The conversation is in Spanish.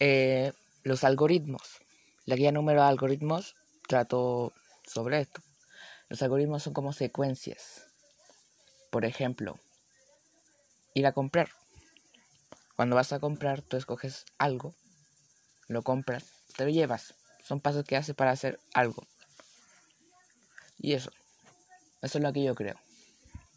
eh, los algoritmos. La guía número de algoritmos trato sobre esto. Los algoritmos son como secuencias. Por ejemplo, ir a comprar. Cuando vas a comprar, tú escoges algo, lo compras, te lo llevas. Son pasos que haces para hacer algo. Y eso. Eso es lo que yo creo.